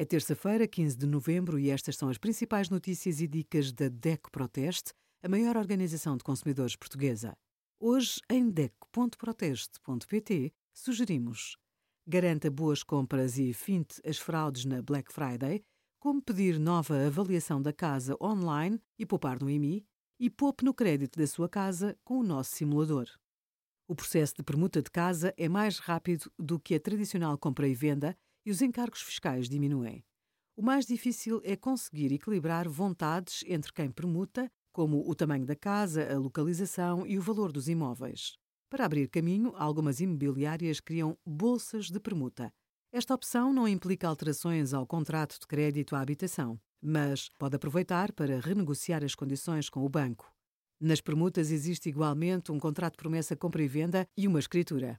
É terça-feira, 15 de novembro, e estas são as principais notícias e dicas da DECO Proteste, a maior organização de consumidores portuguesa. Hoje, em DECO.proteste.pt, sugerimos garanta boas compras e finte as fraudes na Black Friday, como pedir nova avaliação da casa online e poupar no IMI, e poupe no crédito da sua casa com o nosso simulador. O processo de permuta de casa é mais rápido do que a tradicional compra e venda e os encargos fiscais diminuem. O mais difícil é conseguir equilibrar vontades entre quem permuta, como o tamanho da casa, a localização e o valor dos imóveis. Para abrir caminho, algumas imobiliárias criam bolsas de permuta. Esta opção não implica alterações ao contrato de crédito à habitação, mas pode aproveitar para renegociar as condições com o banco. Nas permutas existe igualmente um contrato de promessa compra e venda e uma escritura.